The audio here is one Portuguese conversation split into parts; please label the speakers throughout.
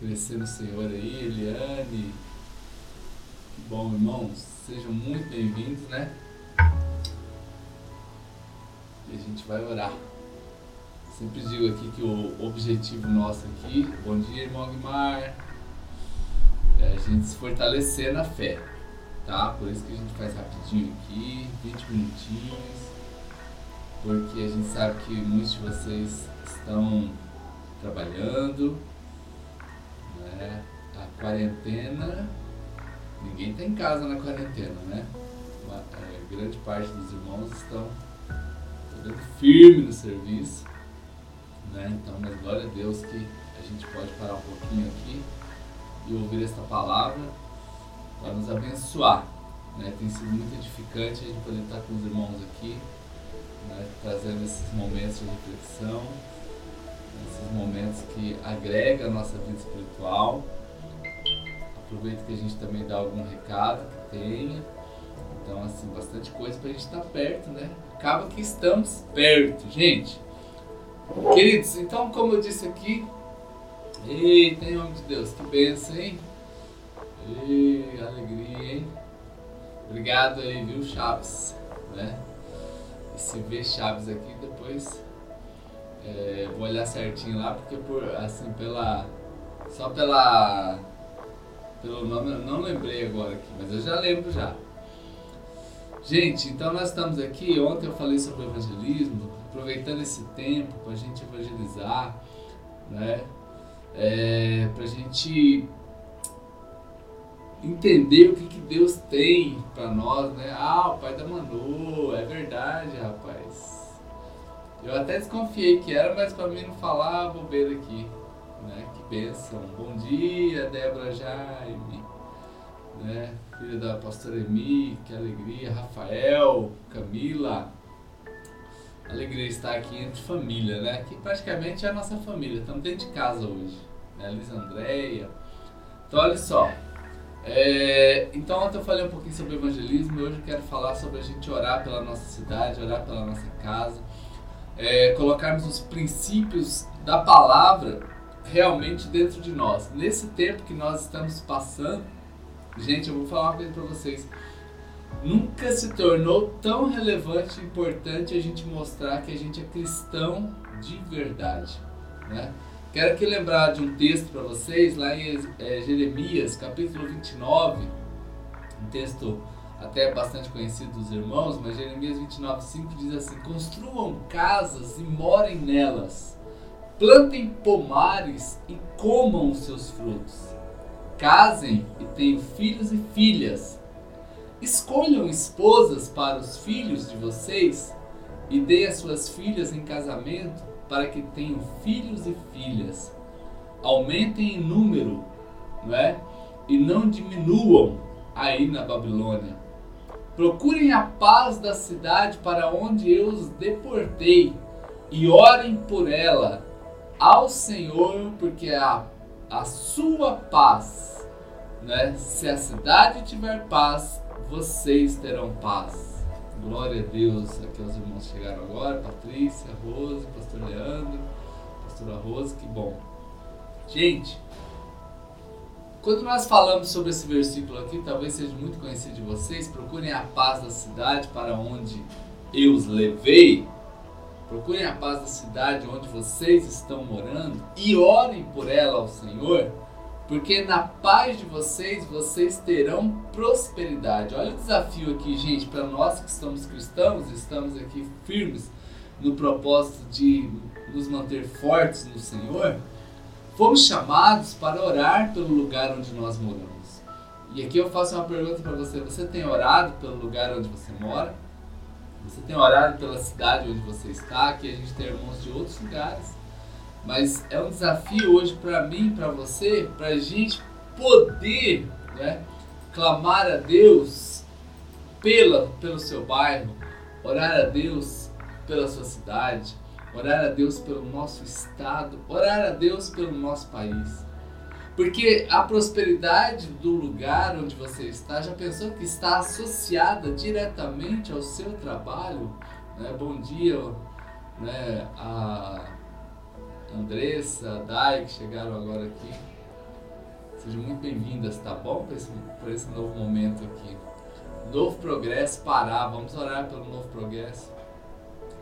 Speaker 1: crescer no Senhor aí, Eliane. Bom, irmãos. Sejam muito bem-vindos, né? E a gente vai orar. Sempre digo aqui que o objetivo nosso aqui, bom dia, irmão Guimar, é a gente se fortalecer na fé, tá? Por isso que a gente faz rapidinho aqui, 20 minutinhos, porque a gente sabe que muitos de vocês estão trabalhando, né? A quarentena, ninguém está em casa na quarentena, né? Uma, é, grande parte dos irmãos estão firme no serviço, né? Então, mas glória a Deus que a gente pode parar um pouquinho aqui e ouvir esta palavra para nos abençoar. Né? Tem sido muito edificante a gente poder estar com os irmãos aqui, né? trazendo esses momentos de reflexão, esses momentos que agregam a nossa vida espiritual. Aproveito que a gente também dá algum recado que tenha. Então, assim, bastante coisa para a gente estar perto, né? Acaba que estamos perto, gente. Queridos, então, como eu disse aqui, Eita, em nome de Deus, que benção, hein? Ei, alegria, hein? Obrigado aí, viu, Chaves? Né? E se vê Chaves aqui, depois é, vou olhar certinho lá, porque por, assim, pela. Só pela. Pelo nome, eu não lembrei agora aqui, mas eu já lembro já. Gente, então nós estamos aqui. Ontem eu falei sobre evangelismo, aproveitando esse tempo para a gente evangelizar, né? é, para a gente entender o que, que Deus tem para nós, né? Ah, o pai da Manu, é verdade, rapaz. Eu até desconfiei que era, mas para mim não falar bobeira aqui, né? Que bênção. Bom dia, Débora Jaime, né? Filha da pastora Emi, que alegria. Rafael, Camila. Alegria estar aqui entre família, né? Que praticamente é a nossa família. Estamos dentro de casa hoje né? Liz Andréia. Então, olha só. É, então, ontem eu falei um pouquinho sobre evangelismo e hoje eu quero falar sobre a gente orar pela nossa cidade, orar pela nossa casa, é, colocarmos os princípios da palavra realmente dentro de nós. Nesse tempo que nós estamos passando, gente, eu vou falar uma coisa para vocês. Nunca se tornou tão relevante e importante a gente mostrar que a gente é cristão de verdade, né? Quero aqui lembrar de um texto para vocês, lá em é, Jeremias, capítulo 29, um texto até bastante conhecido dos irmãos, mas Jeremias 29, 5 diz assim: Construam casas e morem nelas, plantem pomares e comam os seus frutos, casem e tenham filhos e filhas, escolham esposas para os filhos de vocês e deem as suas filhas em casamento para que tenham filhos e filhas. Aumentem em número, não é? E não diminuam aí na Babilônia. Procurem a paz da cidade para onde eu os deportei e orem por ela ao Senhor, porque a, a sua paz, né? Se a cidade tiver paz, vocês terão paz. Glória a Deus, aqui os irmãos chegaram agora, Patrícia, Rose, Pastor Leandro, Pastora Rose, que bom. Gente, quando nós falamos sobre esse versículo aqui, talvez seja muito conhecido de vocês, procurem a paz da cidade para onde eu os levei, procurem a paz da cidade onde vocês estão morando e orem por ela ao Senhor porque na paz de vocês, vocês terão prosperidade. Olha o desafio aqui, gente, para nós que estamos cristãos, estamos aqui firmes no propósito de nos manter fortes no Senhor. Fomos chamados para orar pelo lugar onde nós moramos. E aqui eu faço uma pergunta para você: você tem orado pelo lugar onde você mora? Você tem orado pela cidade onde você está? Aqui a gente tem irmãos de outros lugares. Mas é um desafio hoje para mim, para você, para a gente poder né, clamar a Deus pela, pelo seu bairro, orar a Deus pela sua cidade, orar a Deus pelo nosso estado, orar a Deus pelo nosso país. Porque a prosperidade do lugar onde você está, já pensou que está associada diretamente ao seu trabalho? Né? Bom dia né, a Andressa, Dai, que chegaram agora aqui. Sejam muito bem-vindas, tá bom? Para esse, esse novo momento aqui. Novo progresso, parar, vamos orar pelo novo progresso.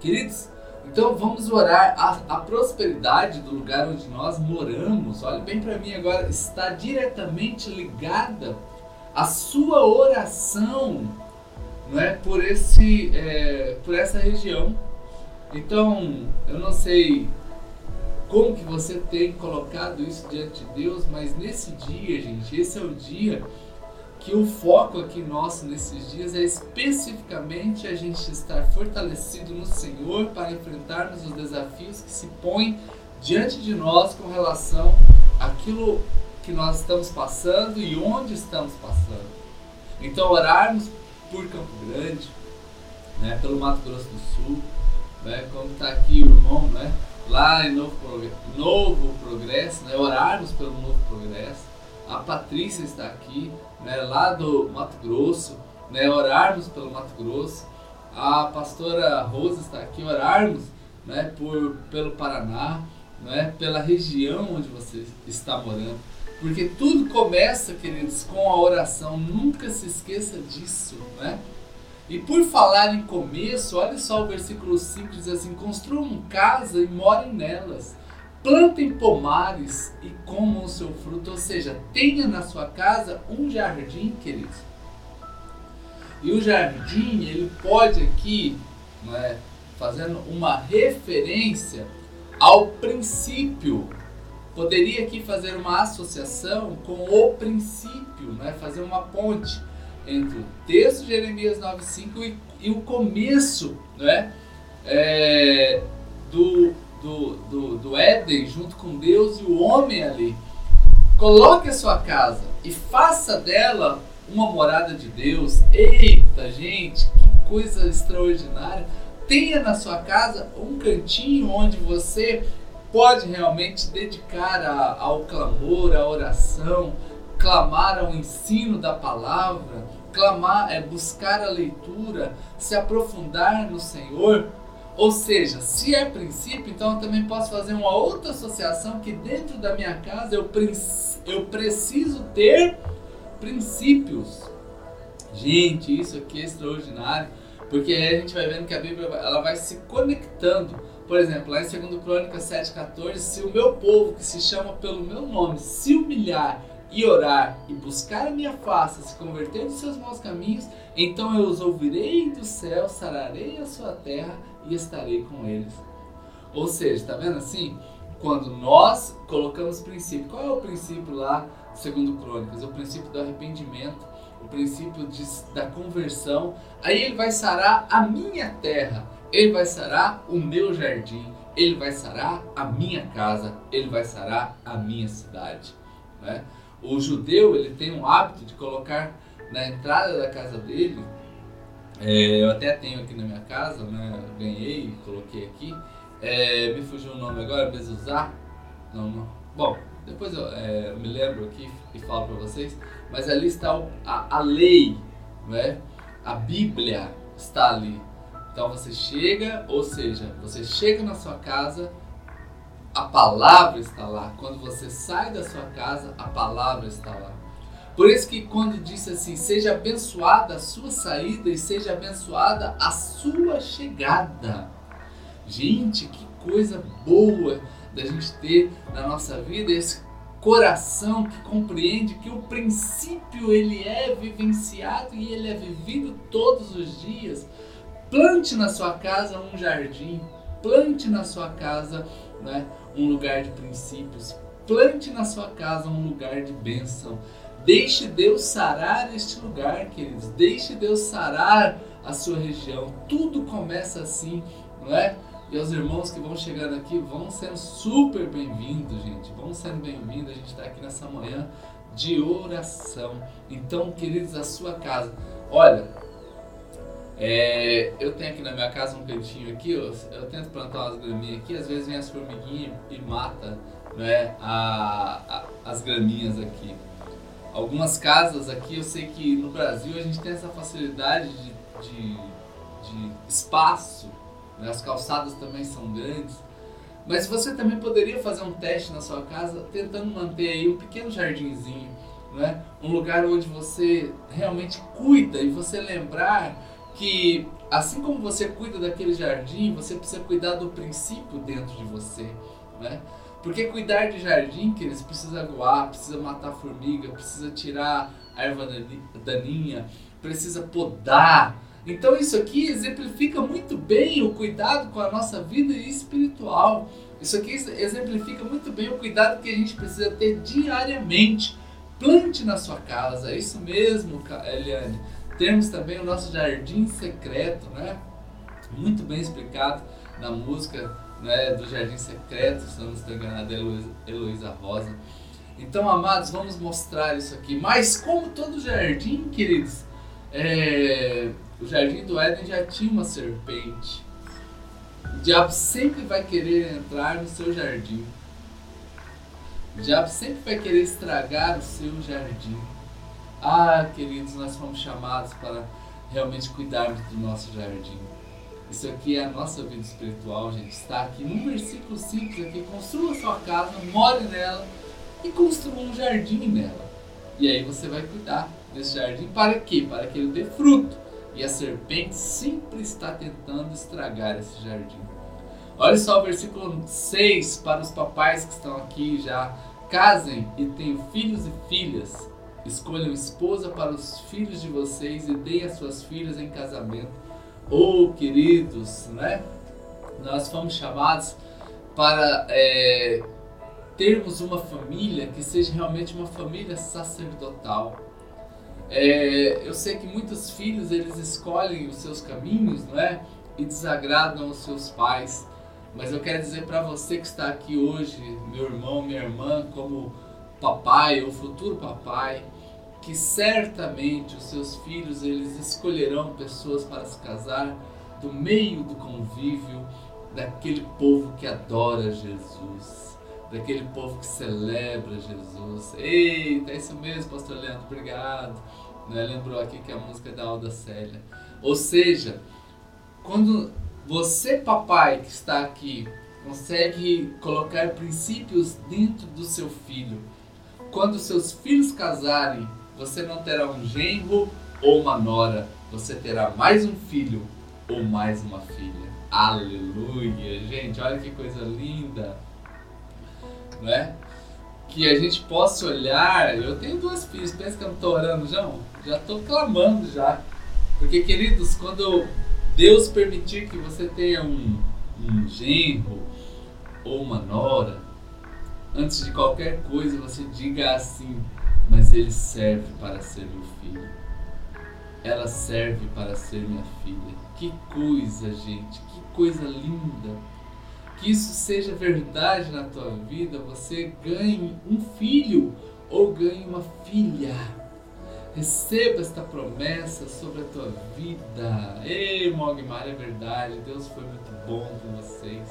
Speaker 1: Queridos, então vamos orar. A, a, prosperidade do lugar onde nós moramos, olhe bem para mim agora, está diretamente ligada à sua oração não é, por, esse, é, por essa região. Então, eu não sei como que você tem colocado isso diante de Deus, mas nesse dia, gente, esse é o dia que o foco aqui nosso nesses dias é especificamente a gente estar fortalecido no Senhor para enfrentarmos os desafios que se põem diante de nós com relação àquilo que nós estamos passando e onde estamos passando. Então, orarmos por Campo Grande, né, pelo Mato Grosso do Sul, né, como está aqui o irmão, né, lá em Novo, Novo Progresso, né, orarmos pelo Novo Progresso. A Patrícia está aqui, né, lá do Mato Grosso, né, orarmos pelo Mato Grosso. A pastora Rosa está aqui, orarmos né, por, pelo Paraná, né, pela região onde você está morando. Porque tudo começa, queridos, com a oração. Nunca se esqueça disso, né? E por falar em começo, olha só o versículo 5 diz assim: Construam casa e morem nelas. Plantem pomares e comam o seu fruto. Ou seja, tenha na sua casa um jardim, queridos. E o jardim, ele pode aqui, né, fazendo uma referência ao princípio poderia aqui fazer uma associação com o princípio, né? fazer uma ponte entre o texto de Jeremias 9,5 e, e o começo né? É, junto com Deus e o homem ali. Coloque a sua casa e faça dela uma morada de Deus. Eita, gente, que coisa extraordinária! Tenha na sua casa um cantinho onde você pode realmente dedicar a, ao clamor, à oração, clamar ao ensino da palavra, clamar, é buscar a leitura, se aprofundar no Senhor. Ou seja, se é princípio, então eu também posso fazer uma outra associação que dentro da minha casa eu, eu preciso ter princípios. Gente, isso aqui é extraordinário, porque aí a gente vai vendo que a Bíblia ela vai se conectando por exemplo, lá em 2 Crônicas 7,14, se o meu povo que se chama pelo meu nome se humilhar e orar e buscar a minha face, se converter dos seus maus caminhos, então eu os ouvirei do céu, sararei a sua terra e estarei com eles. Ou seja, está vendo assim? Quando nós colocamos princípio, qual é o princípio lá, segundo Crônicas? O princípio do arrependimento, o princípio de, da conversão. Aí ele vai sarar a minha terra. Ele vai sarar o meu jardim, ele vai sarar a minha casa, ele vai sarar a minha cidade. Né? O judeu ele tem um hábito de colocar na entrada da casa dele, é, eu até tenho aqui na minha casa, né? ganhei e coloquei aqui, é, me fugiu o nome agora, Bezuzá, não, não. Bom, depois eu, é, eu me lembro aqui e falo para vocês, mas ali está o, a, a lei, né? a Bíblia está ali. Então você chega, ou seja, você chega na sua casa, a palavra está lá. Quando você sai da sua casa, a palavra está lá. Por isso que quando disse assim, seja abençoada a sua saída e seja abençoada a sua chegada. Gente, que coisa boa da gente ter na nossa vida esse coração que compreende que o princípio ele é vivenciado e ele é vivido todos os dias. Plante na sua casa um jardim, plante na sua casa né, um lugar de princípios, plante na sua casa um lugar de bênção. Deixe Deus sarar este lugar, queridos. Deixe Deus sarar a sua região. Tudo começa assim, não é? E os irmãos que vão chegando aqui vão sendo super bem-vindos, gente. Vão sendo bem-vindos. A gente está aqui nessa manhã de oração. Então, queridos, a sua casa. Olha, é, eu tenho aqui na minha casa um cantinho aqui, eu, eu tento plantar umas graminhas aqui, às vezes vem as formiguinhas e mata né, a, a, as graminhas aqui. Algumas casas aqui, eu sei que no Brasil a gente tem essa facilidade de, de, de espaço, né, as calçadas também são grandes, Mas você também poderia fazer um teste na sua casa, tentando manter aí um pequeno jardinzinho, né? um lugar onde você realmente cuida e você lembrar que assim como você cuida daquele jardim, você precisa cuidar do princípio dentro de você, né? Porque cuidar de jardim, que eles precisa aguar, precisa matar formiga, precisa tirar a erva daninha, precisa podar. Então isso aqui exemplifica muito bem o cuidado com a nossa vida espiritual. Isso aqui exemplifica muito bem o cuidado que a gente precisa ter diariamente. Plante na sua casa, é isso mesmo, Eliane. Temos também o nosso jardim secreto, né? Muito bem explicado na música né, do Jardim Secreto, se não estou enganado, Heloísa Rosa. Então, amados, vamos mostrar isso aqui. Mas, como todo jardim, queridos, é, o Jardim do Éden já tinha uma serpente. O diabo sempre vai querer entrar no seu jardim. O diabo sempre vai querer estragar o seu jardim. Ah, queridos, nós fomos chamados para realmente cuidarmos do nosso jardim. Isso aqui é a nossa vida espiritual, gente. Está aqui num versículo simples aqui. Construa sua casa, more nela e construa um jardim nela. E aí você vai cuidar desse jardim para quê? Para que ele dê fruto. E a serpente sempre está tentando estragar esse jardim. Olha só o versículo 6 para os papais que estão aqui já. Casem e tenham filhos e filhas Escolham esposa para os filhos de vocês e deem as suas filhas em casamento. Oh, queridos, né? Nós fomos chamados para é, termos uma família que seja realmente uma família sacerdotal. É, eu sei que muitos filhos eles escolhem os seus caminhos, não é? E desagradam os seus pais. Mas eu quero dizer para você que está aqui hoje, meu irmão, minha irmã, como papai ou futuro papai, que certamente os seus filhos eles escolherão pessoas para se casar do meio do convívio daquele povo que adora Jesus, daquele povo que celebra Jesus. Eita, é isso mesmo, pastor Leandro, obrigado. Né? Lembrou aqui que a música é da Alda Célia. Ou seja, quando você, papai, que está aqui, consegue colocar princípios dentro do seu filho, quando seus filhos casarem, você não terá um genro ou uma nora, você terá mais um filho ou mais uma filha. Aleluia! Gente, olha que coisa linda! Não é? Que a gente possa olhar. Eu tenho duas filhas, pensa que eu não estou orando, João? Já estou clamando já. Porque, queridos, quando Deus permitir que você tenha um, um genro ou uma nora, antes de qualquer coisa você diga assim: ele serve para ser meu filho. Ela serve para ser minha filha. Que coisa, gente, que coisa linda. Que isso seja verdade na tua vida, você ganhe um filho ou ganhe uma filha. Receba esta promessa sobre a tua vida. Ei, Mogmar, é verdade. Deus foi muito bom com vocês.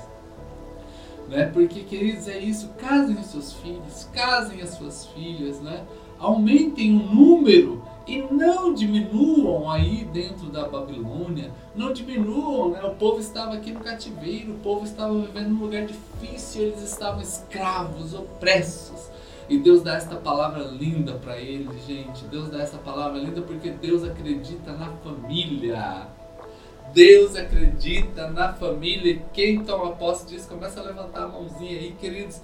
Speaker 1: Né? Porque, queridos, é isso. Casem os seus filhos, casem as suas filhas, né? Aumentem o número e não diminuam aí dentro da Babilônia, não diminuam, né? O povo estava aqui no cativeiro, o povo estava vivendo num lugar difícil, eles estavam escravos, opressos. E Deus dá esta palavra linda para eles, gente. Deus dá essa palavra linda porque Deus acredita na família. Deus acredita na família. Quem toma posse disso, começa a levantar a mãozinha aí, queridos.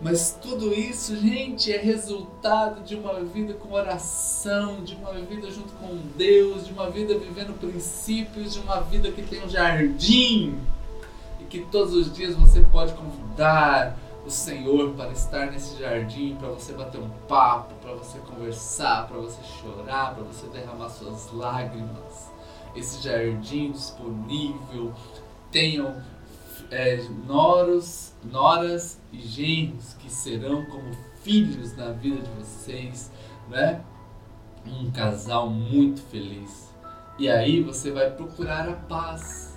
Speaker 1: Mas tudo isso, gente, é resultado de uma vida com oração, de uma vida junto com Deus, de uma vida vivendo princípios, de uma vida que tem um jardim e que todos os dias você pode convidar o Senhor para estar nesse jardim, para você bater um papo, para você conversar, para você chorar, para você derramar suas lágrimas. Esse jardim disponível, tenham é, noros, noras e genros que serão como filhos na vida de vocês, né? Um casal muito feliz. E aí você vai procurar a paz.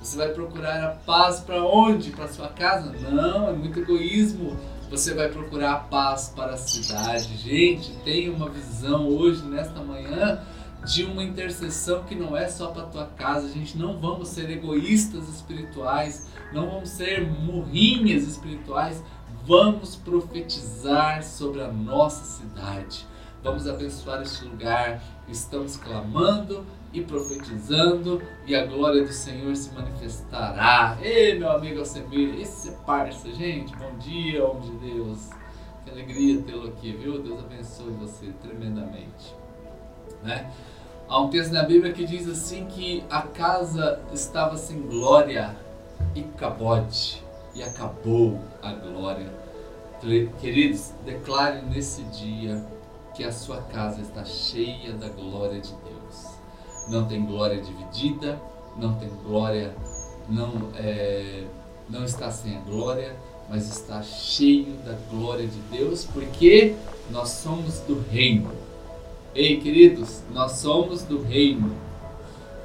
Speaker 1: Você vai procurar a paz para onde? Para sua casa? Não, é muito egoísmo. Você vai procurar a paz para a cidade. Gente, tenha uma visão hoje, nesta manhã, de uma intercessão que não é só para tua casa. A gente não vamos ser egoístas espirituais, não vamos ser murrinhas espirituais. Vamos profetizar sobre a nossa cidade. Vamos abençoar este lugar. Estamos clamando e profetizando e a glória do Senhor se manifestará. Ei, meu amigo Alcemir, esse é parça, gente. Bom dia, homem de Deus. Que alegria tê-lo aqui, viu? Deus abençoe você tremendamente. Né? Há um texto na Bíblia que diz assim que a casa estava sem glória e cabode e acabou a glória. Queridos, declare nesse dia que a sua casa está cheia da glória de Deus. Não tem glória dividida, não tem glória, não, é, não está sem a glória, mas está cheio da glória de Deus, porque nós somos do reino. Ei, queridos, nós somos do reino.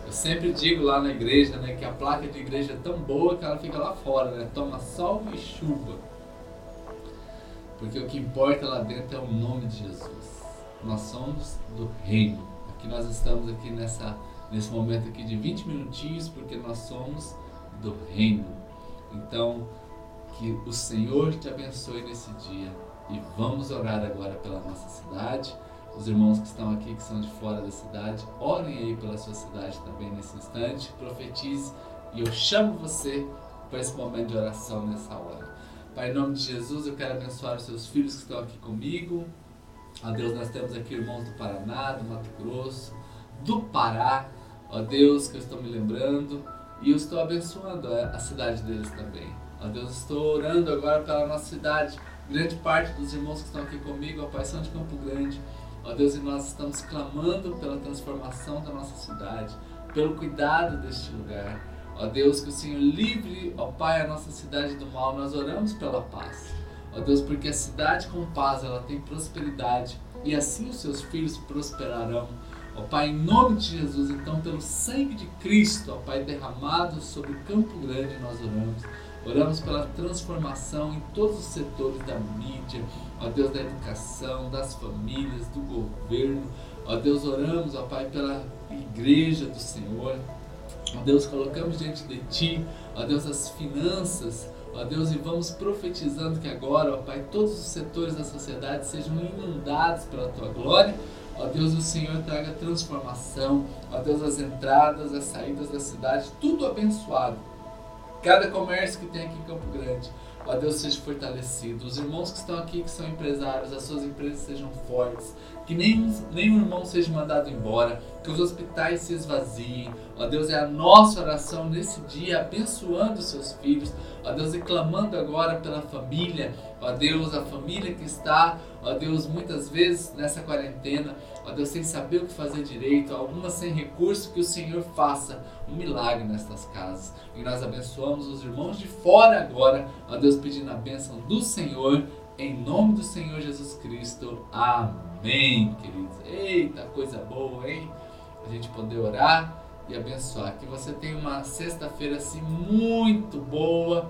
Speaker 1: Eu sempre digo lá na igreja, né, que a placa de igreja é tão boa que ela fica lá fora, né? Toma sol e chuva. Porque o que importa lá dentro é o nome de Jesus. Nós somos do reino. Aqui nós estamos aqui nessa nesse momento aqui de 20 minutinhos porque nós somos do reino. Então, que o Senhor te abençoe nesse dia e vamos orar agora pela nossa cidade. Os irmãos que estão aqui, que são de fora da cidade, orem aí pela sua cidade também nesse instante, profetize e eu chamo você para esse momento de oração nessa hora. Pai, em nome de Jesus, eu quero abençoar os seus filhos que estão aqui comigo. A Deus, nós temos aqui irmãos do Paraná, do Mato Grosso, do Pará. Ó Deus, que eu estou me lembrando e eu estou abençoando a cidade deles também. Ó Deus, estou orando agora pela nossa cidade. Grande parte dos irmãos que estão aqui comigo, ó Pai, são de Campo Grande. Ó Deus, e nós estamos clamando pela transformação da nossa cidade, pelo cuidado deste lugar. Ó Deus, que o Senhor livre, ó Pai, a nossa cidade do mal. Nós oramos pela paz. Ó Deus, porque a cidade com paz, ela tem prosperidade e assim os seus filhos prosperarão. Ó Pai, em nome de Jesus, então, pelo sangue de Cristo, ó Pai, derramado sobre Campo Grande, nós oramos. Oramos pela transformação em todos os setores da mídia, ó Deus da educação, das famílias, do governo. Ó Deus, oramos, ó Pai, pela igreja do Senhor. Ó Deus, colocamos diante de Ti, ó Deus, as finanças, ó Deus, e vamos profetizando que agora, ó Pai, todos os setores da sociedade sejam inundados pela Tua glória. Ó Deus, o Senhor traga transformação. Ó Deus, as entradas, as saídas da cidade, tudo abençoado cada comércio que tem aqui em Campo Grande. Ó Deus seja fortalecido. Os irmãos que estão aqui, que são empresários, as suas empresas sejam fortes. Que nenhum, nenhum irmão seja mandado embora. Que os hospitais se esvaziem. Ó Deus, é a nossa oração nesse dia, abençoando os seus filhos. Ó Deus, e clamando agora pela família. Ó Deus, a família que está, ó Deus, muitas vezes nessa quarentena ó Deus, sem saber o que fazer direito, algumas sem recurso, que o Senhor faça um milagre nestas casas. E nós abençoamos os irmãos de fora agora, ó Deus, pedindo a bênção do Senhor, em nome do Senhor Jesus Cristo. Amém, queridos. Eita, coisa boa, hein? A gente poder orar e abençoar. Que você tenha uma sexta-feira assim muito boa